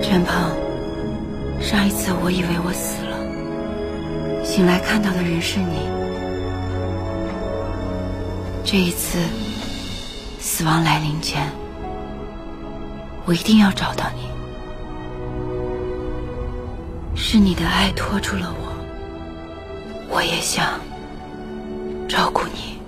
陈鹏上一次我以为我死了醒来看到的人是你。这一次死亡来临前我一定要找到你。是你的爱拖住了我我也想照顾你。